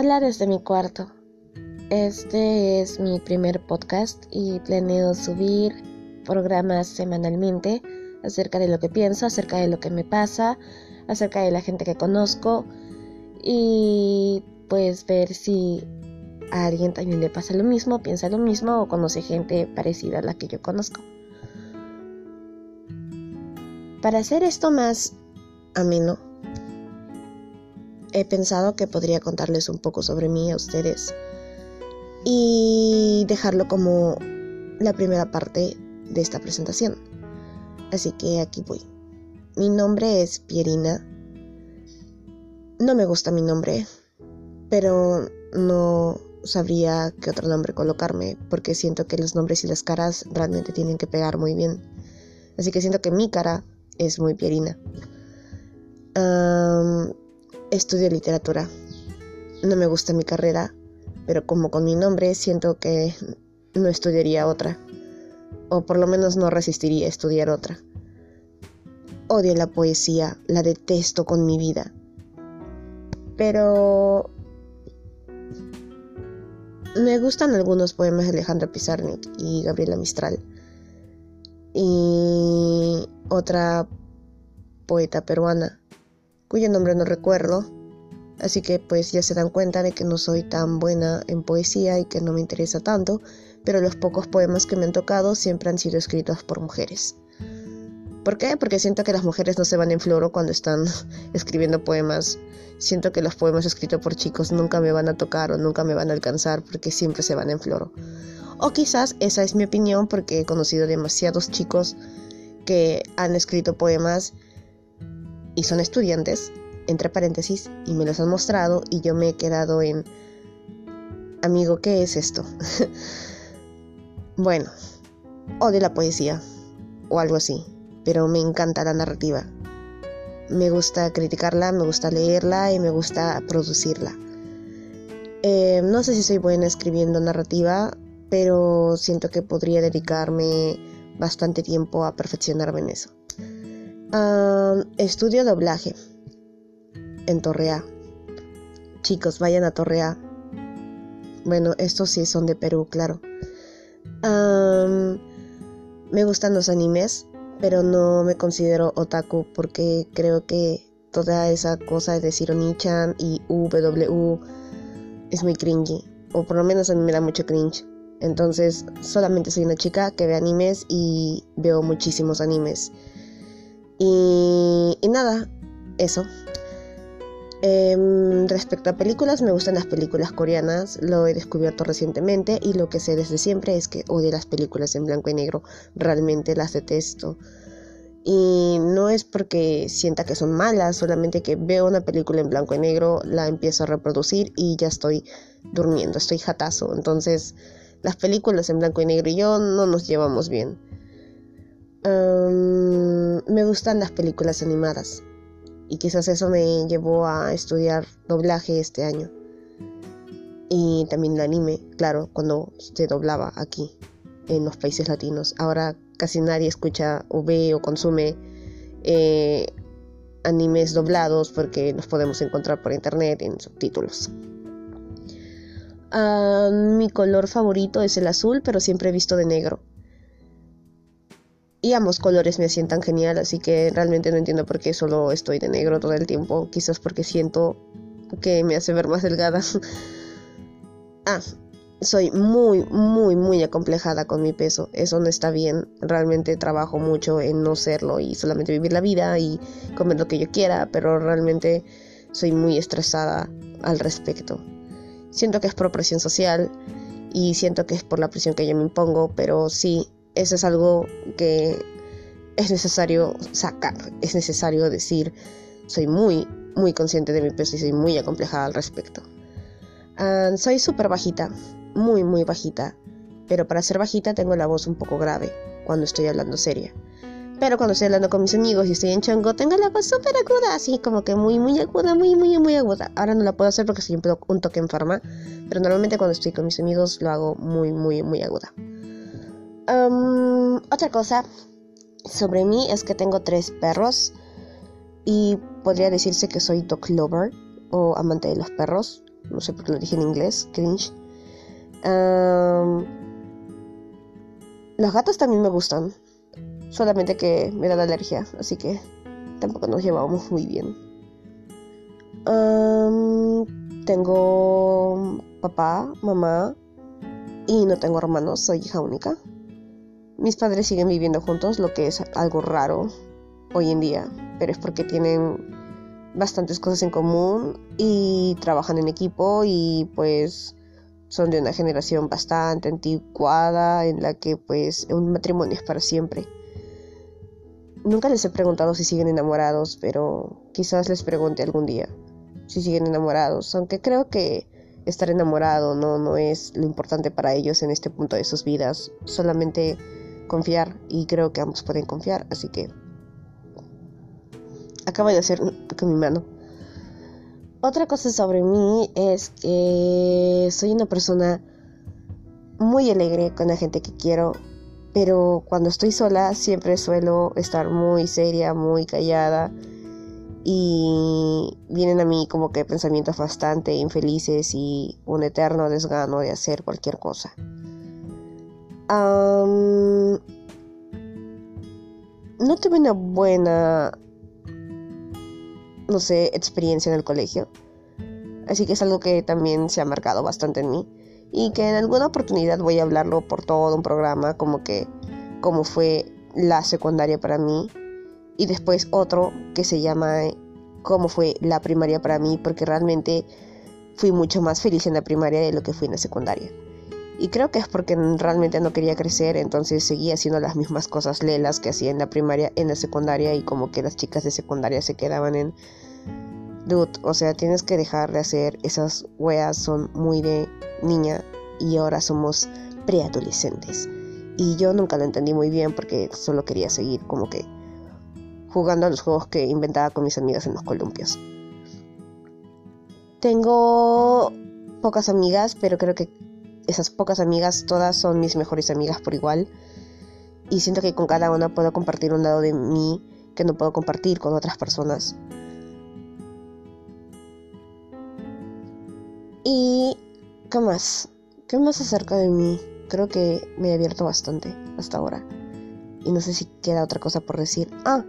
Hola desde mi cuarto. Este es mi primer podcast y planeo subir programas semanalmente acerca de lo que pienso, acerca de lo que me pasa, acerca de la gente que conozco y pues ver si a alguien también le pasa lo mismo, piensa lo mismo o conoce gente parecida a la que yo conozco. Para hacer esto más ameno, he pensado que podría contarles un poco sobre mí a ustedes y dejarlo como la primera parte de esta presentación. Así que aquí voy. Mi nombre es Pierina. No me gusta mi nombre, pero no sabría qué otro nombre colocarme porque siento que los nombres y las caras realmente tienen que pegar muy bien. Así que siento que mi cara es muy Pierina. Estudio literatura. No me gusta mi carrera, pero como con mi nombre siento que no estudiaría otra. O por lo menos no resistiría a estudiar otra. Odio la poesía, la detesto con mi vida. Pero me gustan algunos poemas de Alejandra Pizarnik y Gabriela Mistral. Y otra poeta peruana, cuyo nombre no recuerdo. Así que pues ya se dan cuenta de que no soy tan buena en poesía y que no me interesa tanto, pero los pocos poemas que me han tocado siempre han sido escritos por mujeres. ¿Por qué? Porque siento que las mujeres no se van en floro cuando están escribiendo poemas. Siento que los poemas escritos por chicos nunca me van a tocar o nunca me van a alcanzar porque siempre se van en floro. O quizás esa es mi opinión porque he conocido demasiados chicos que han escrito poemas y son estudiantes, entre paréntesis, y me los han mostrado y yo me he quedado en... Amigo, ¿qué es esto? bueno, o de la poesía, o algo así pero me encanta la narrativa. Me gusta criticarla, me gusta leerla y me gusta producirla. Eh, no sé si soy buena escribiendo narrativa, pero siento que podría dedicarme bastante tiempo a perfeccionarme en eso. Estudio doblaje en Torrea. Chicos, vayan a Torrea. Bueno, estos sí son de Perú, claro. me gustan los animes pero no me considero otaku porque creo que toda esa cosa de decir Onichan y UW es muy cringy, o por lo menos a mí me da mucho cringe. Entonces solamente soy una chica que ve animes y veo muchísimos animes. Y, nada, eso. Em, respecto a películas, me gustan las películas coreanas, lo he descubierto recientemente y lo que sé desde siempre es que odio las películas en blanco y negro, realmente las detesto. Y no es porque sienta que son malas, solamente que veo una película en blanco y negro, la empiezo a reproducir y ya estoy durmiendo, estoy jatazo. Entonces, las películas en blanco y negro y yo no nos llevamos bien. Me gustan las películas animadas y quizás eso me llevó a estudiar doblaje este año. Y también el anime, claro, cuando se doblaba aquí, en los países latinos. Ahora casi nadie escucha o ve o consume eh, animes doblados porque los podemos encontrar por internet en subtítulos. Ah, mi color favorito es el azul, pero siempre he visto de negro y ambos colores me sientan genial, así que realmente no entiendo por qué solo estoy de negro todo el tiempo, quizás porque siento que me hace ver más delgada. ah, soy muy, muy, muy acomplejada con mi peso, eso no está bien, realmente trabajo mucho en no serlo y solamente vivir la vida y comer lo que yo quiera, pero realmente soy muy estresada al respecto. Siento que es por presión social y siento que es por la presión que yo me impongo, pero sí, eso es algo que es necesario sacar, es necesario decir, soy muy, muy consciente de mi peso y soy muy acomplejada al respecto. Ah, soy súper bajita, muy, muy bajita, pero para ser bajita tengo la voz un poco grave cuando estoy hablando seria. Pero cuando estoy hablando con mis amigos y estoy en chongo, tengo la voz súper aguda, así como que muy, muy aguda, muy, muy, muy aguda. Ahora no la puedo hacer porque soy un, un toque enferma, pero normalmente cuando estoy con mis amigos lo hago muy, muy, muy aguda otra cosa sobre mí es que tengo tres perros y podría decirse que soy dog lover o amante de los perros. no sé por qué lo dije en inglés, cringe. los gatos también me gustan, solamente que me dan alergia, así que tampoco nos llevamos muy bien. tengo papá, mamá y no tengo hermanos, soy hija única. Mis padres siguen viviendo juntos, lo que es algo raro hoy en día, pero es porque tienen bastantes cosas en común y trabajan en equipo y pues son de una generación bastante anticuada en la que pues un matrimonio es para siempre. Nunca les he preguntado si siguen enamorados, pero quizás les pregunte algún día si siguen enamorados, aunque creo que estar enamorado no, no es lo importante para ellos en este punto de sus vidas, solamente confiar y creo que ambos pueden confiar, así que acabo de hacer con mi mano. Otra cosa sobre mí es que soy una persona muy alegre con la gente que quiero, pero cuando estoy sola siempre suelo estar muy seria, muy callada y vienen a mí como que pensamientos bastante infelices y un eterno desgano de hacer cualquier cosa no tuve una buena, no sé, experiencia en el colegio. Así que es algo que también se ha marcado bastante en mí. Y que en alguna oportunidad voy a hablarlo por todo un programa, como que, como fue la secundaria para mí. Y después otro que se llama cómo fue la primaria para mí, porque realmente fui mucho más feliz en la primaria de lo que fui en la secundaria. Y creo que es porque realmente no quería crecer, entonces seguía haciendo las mismas cosas lelas que hacía en la primaria, en la secundaria, y como que las chicas de secundaria se quedaban en... Dude, o sea, tienes que dejar de hacer esas weas, son muy de niña, y ahora somos preadolescentes. Y yo nunca lo entendí muy bien porque solo quería seguir como que jugando a los juegos que inventaba con mis amigas en los columpios. Tengo pocas amigas, pero creo que esas pocas amigas, todas son mis mejores amigas por igual. Y siento que con cada una puedo compartir un lado de mí que no puedo compartir con otras personas. Y... ¿Qué más? ¿Qué más acerca de mí? Creo que me he abierto bastante hasta ahora. Y no sé si queda otra cosa por decir. Ah,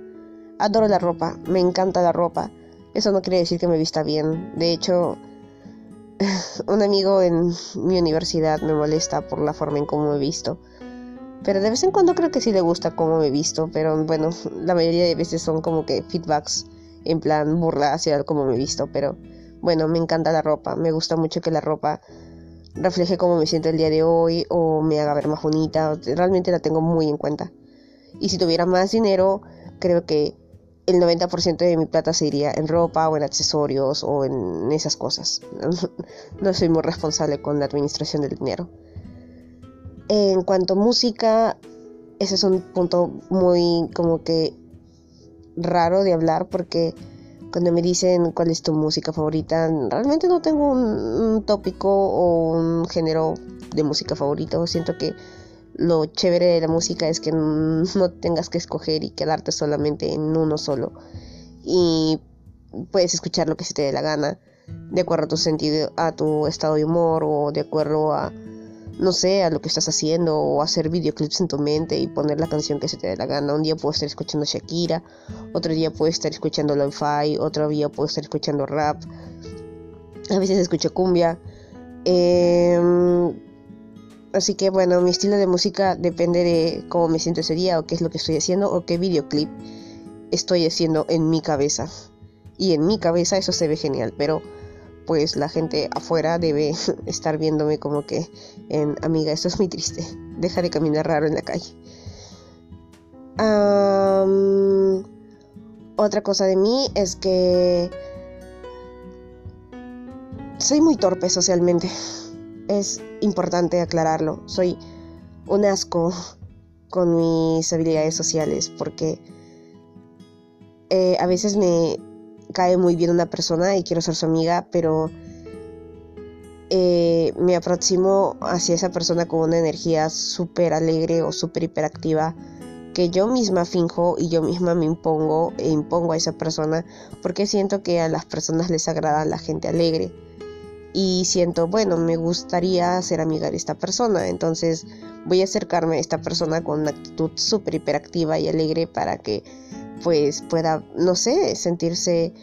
adoro la ropa. Me encanta la ropa. Eso no quiere decir que me vista bien. De hecho, un amigo en mi universidad me molesta por la forma en cómo me he visto. Pero de vez en cuando creo que sí le gusta cómo me he visto. Pero bueno, la mayoría de veces son como que feedbacks en plan burla hacia cómo me he visto. Pero bueno, me encanta la ropa. Me gusta mucho que la ropa refleje cómo me siento el día de hoy o me haga ver más bonita. Realmente la tengo muy en cuenta. Y si tuviera más dinero, creo que el 90% de mi plata se iría en ropa o en accesorios o en esas cosas. No soy muy responsable con la administración del dinero. En cuanto a música, ese es un punto muy como que raro de hablar porque cuando me dicen cuál es tu música favorita, realmente no tengo un, un tópico o un género de música favorito. Siento que lo chévere de la música es que no tengas que escoger y quedarte solamente en uno solo. Y puedes escuchar lo que se te dé la gana, de acuerdo a tu sentido, a tu estado de humor o de acuerdo a, no sé, a lo que estás haciendo o hacer videoclips en tu mente y poner la canción que se te dé la gana. Un día puedo estar escuchando Shakira, otro día puedo estar escuchando lo-fi, otro día puedo estar escuchando rap. A veces escucho cumbia. Eh, Así que bueno, mi estilo de música depende de cómo me siento ese día o qué es lo que estoy haciendo o qué videoclip estoy haciendo en mi cabeza. Y en mi cabeza eso se ve genial, pero pues la gente afuera debe estar viéndome como que en amiga, esto es muy triste. Deja de caminar raro en la calle. otra cosa de mí es que soy muy torpe socialmente es importante aclararlo. Soy un asco con mis habilidades sociales porque eh, a veces me cae muy bien una persona y quiero ser su amiga, pero eh, me aproximo hacia esa persona con una energía súper alegre o súper hiperactiva que yo misma finjo y yo misma me impongo e impongo a esa persona porque siento que a las personas les agrada la gente alegre y siento, bueno, me gustaría ser amiga de esta persona, entonces voy a acercarme a esta persona con una actitud súper hiperactiva y alegre para que pues pueda, no sé, sentirse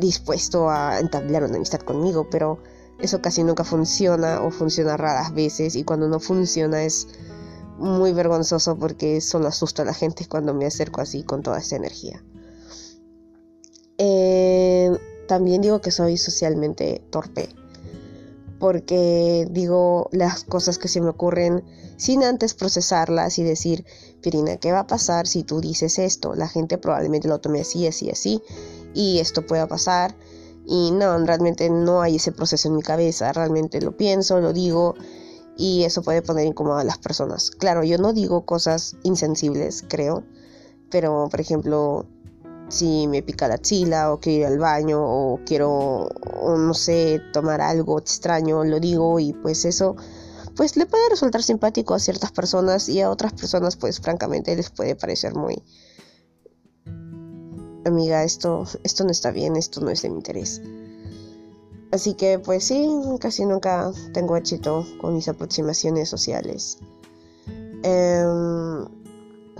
dispuesto a entablar una amistad conmigo, pero eso casi nunca funciona o funciona raras veces y cuando no funciona es muy vergonzoso porque solo asusto a la gente cuando me acerco así con toda esta energía. También digo que soy socialmente torpe porque digo las cosas que se me ocurren sin antes procesarlas y decir, Pirina, ¿qué va a pasar si tú dices esto? La gente probablemente lo tome así, así, así, y esto pueda pasar. Y no, realmente no hay ese proceso en mi cabeza, realmente lo pienso, lo digo, y eso puede poner incómodo a las personas. Claro, yo no digo cosas insensibles, creo, pero por ejemplo, si me pica la chila o quiero ir al baño o quiero, no sé, tomar algo extraño, lo digo y pues eso, pues le puede resultar simpático a ciertas personas y a otras personas pues francamente les puede parecer muy... Amiga, esto, esto no está bien, esto no es de mi interés. Así que pues sí, casi nunca tengo éxito con mis aproximaciones sociales. Eh,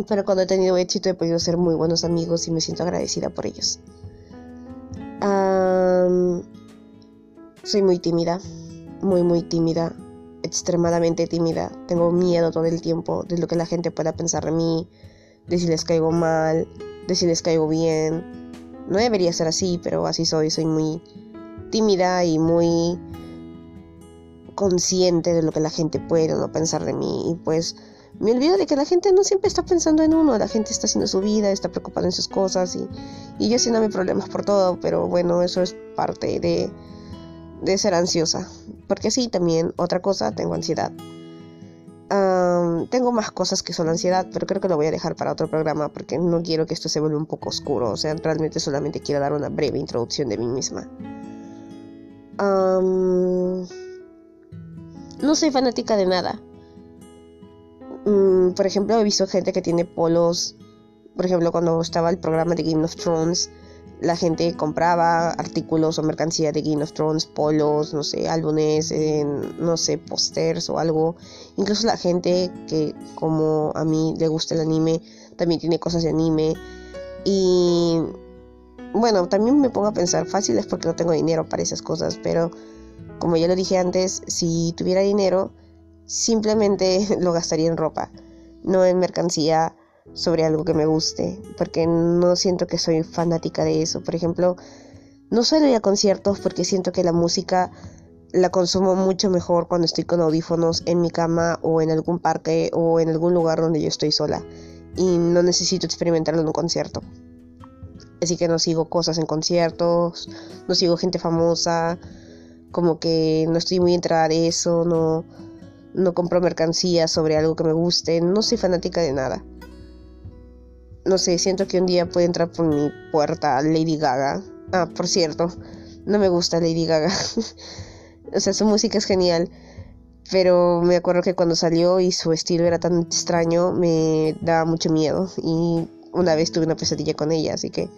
pero cuando he tenido éxito he podido ser muy buenos amigos y me siento agradecida por ellos. soy muy tímida, muy muy tímida, extremadamente tímida. Tengo miedo todo el tiempo de lo que la gente pueda pensar de mí, de si les caigo mal, de si les caigo bien. No debería ser así, pero así soy. Soy muy tímida y muy consciente de lo que la gente puede o no pensar de mí. Y pues me olvido de que la gente no siempre está pensando en uno, la gente está haciendo su vida, está preocupada en sus cosas y, y yo haciéndome problemas por todo, pero bueno, eso es parte de, de ser ansiosa. Porque sí, también otra cosa, tengo ansiedad. tengo más cosas que solo ansiedad, pero creo que lo voy a dejar para otro programa porque no quiero que esto se vuelva un poco oscuro. O sea, realmente solamente quiero dar una breve introducción de mí misma. no soy fanática de nada. Mm, por ejemplo, he visto gente que tiene polos. Por ejemplo, cuando estaba el programa de Game of Thrones, la gente compraba artículos o mercancía de Game of Thrones, polos, no sé, álbumes, no sé, pósters o algo. Incluso la gente que, como a mí le gusta el anime, también tiene cosas de anime. Y bueno, también me pongo a pensar, fácil es porque no tengo dinero para esas cosas, pero como ya lo dije antes, si tuviera dinero, simplemente lo gastaría en ropa, no en mercancía sobre algo que me guste, porque no siento que soy fanática de eso. Por ejemplo, no suelo ir a conciertos porque siento que la música la consumo mucho mejor cuando estoy con audífonos en mi cama o en algún parque o en algún lugar donde yo estoy sola y no necesito experimentarlo en un concierto. Así que no sigo cosas en conciertos, no sigo gente famosa, como que no estoy muy entrada de eso, no, no compro mercancía sobre algo que me guste, no soy fanática de nada. No sé, siento que un día puede entrar por mi puerta Lady Gaga. Ah, por cierto, no me gusta Lady Gaga. o sea, su música es genial, pero me acuerdo que cuando salió y su estilo era tan extraño, me daba mucho miedo y una vez tuve una pesadilla con ella, así que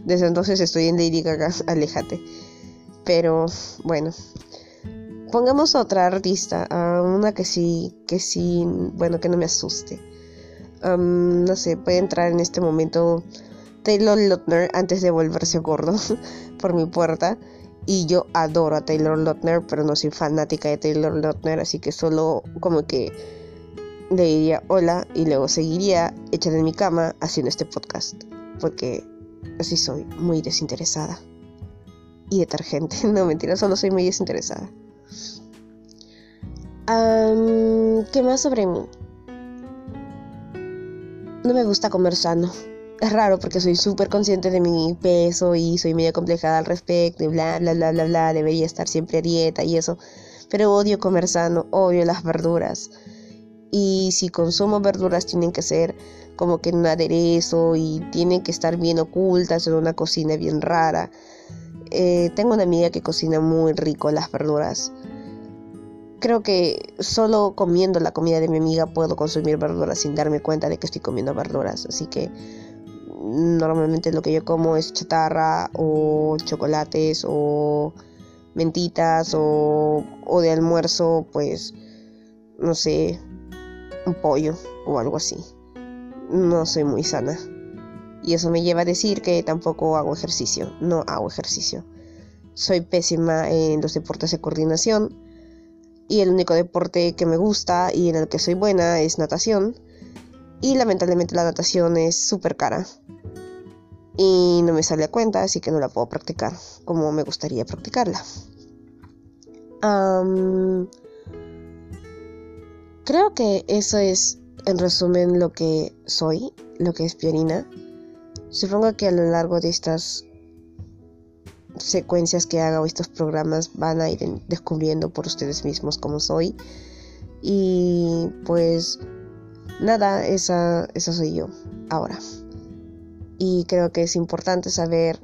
desde entonces estoy en Lady Gaga, aléjate. Pero bueno, pongamos otra artista, una que sí, que sí, bueno, que no me asuste. no sé, puede entrar en este momento Taylor Lautner antes de volverse gordo por mi puerta. Y yo adoro a Taylor Lautner, pero no soy fanática de Taylor Lautner, así que solo como que le diría hola y luego seguiría echada en mi cama haciendo este podcast, porque así soy, muy desinteresada. Y detergente, no mentira, solo soy muy desinteresada. ¿Qué más sobre mí? No me gusta comer sano. Es raro porque soy súper consciente de mi peso y soy media complejada al respecto y bla, bla, bla, bla, bla. Debería estar siempre a dieta y eso. Pero odio comer sano, odio las verduras. Y si consumo verduras tienen que ser como que en un aderezo y tienen que estar bien ocultas en una cocina bien rara. Eh, tengo una amiga que cocina muy rico las verduras creo que solo comiendo la comida de mi amiga puedo consumir verduras sin darme cuenta de que estoy comiendo verduras. Así que normalmente lo que yo como es chatarra o chocolates o mentitas o, o de almuerzo, pues, no sé, un pollo o algo así. No soy muy sana. Y eso me lleva a decir que tampoco hago ejercicio. No hago ejercicio. Soy pésima en los deportes de coordinación. Y el único deporte que me gusta y en el que soy buena es natación. Y lamentablemente la natación es súper cara. Y no me sale a cuenta, así que no la puedo practicar como me gustaría practicarla. creo que eso es en resumen lo que soy, lo que es Piorina. Supongo que a lo largo de estas secuencias que haga o estos programas van a ir descubriendo por ustedes mismos cómo soy. Y pues nada, esa, esa soy yo ahora. Y creo que es importante saber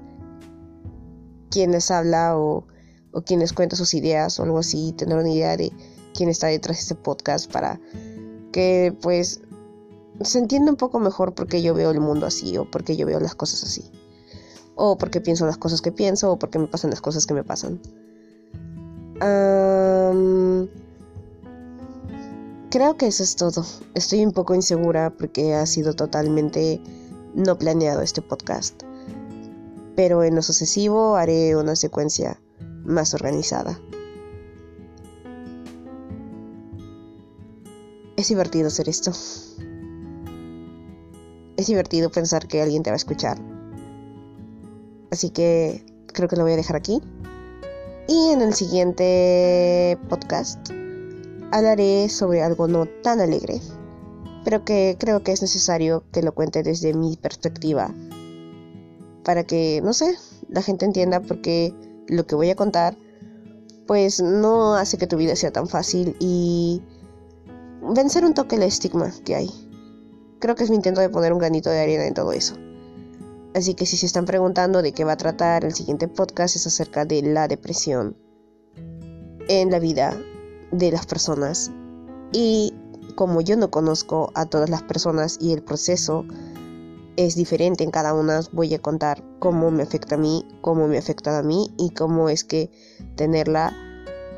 quién les habla o, o quién les cuenta sus ideas o algo así, tener una idea de quién está detrás de este podcast para que pues se entienda un poco mejor porque yo veo el mundo así o porque yo veo las cosas así. O porque pienso las cosas que pienso o porque me pasan las cosas que me pasan. creo que eso es todo. Estoy un poco insegura porque ha sido totalmente no planeado este podcast. Pero en lo sucesivo haré una secuencia más organizada. Es divertido hacer esto. Es divertido pensar que alguien te va a escuchar. Así que creo que lo voy a dejar aquí. Y en el siguiente podcast hablaré sobre algo no tan alegre, pero que creo que es necesario que lo cuente desde mi perspectiva. Para que, no sé, la gente entienda porque lo que voy a contar pues no hace que tu vida sea tan fácil y vencer un toque el estigma que hay. Creo que es mi intento de poner un granito de arena en todo eso. Así que si se están preguntando de qué va a tratar el siguiente podcast es acerca de la depresión en la vida de las personas. Y como yo no conozco a todas las personas y el proceso es diferente en cada una, voy a contar cómo me afecta a mí, cómo me ha afectado a mí y cómo es que tenerla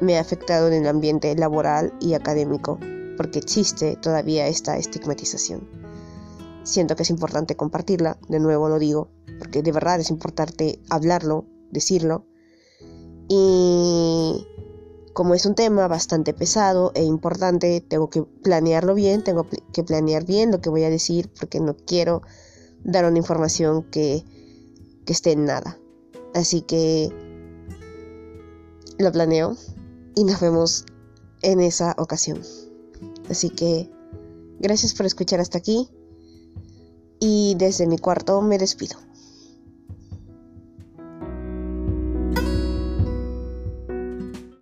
me ha afectado en el ambiente laboral y académico porque existe todavía esta estigmatización. Siento que es importante compartirla, de nuevo lo digo, porque de verdad es importante hablarlo, decirlo. Y como es un tema bastante pesado e importante, tengo que planearlo bien, tengo que planear bien lo que voy a decir, porque no quiero dar una información que, que esté en nada. Así que lo planeo y nos vemos en esa ocasión. Así que gracias por escuchar hasta aquí y desde mi cuarto me despido.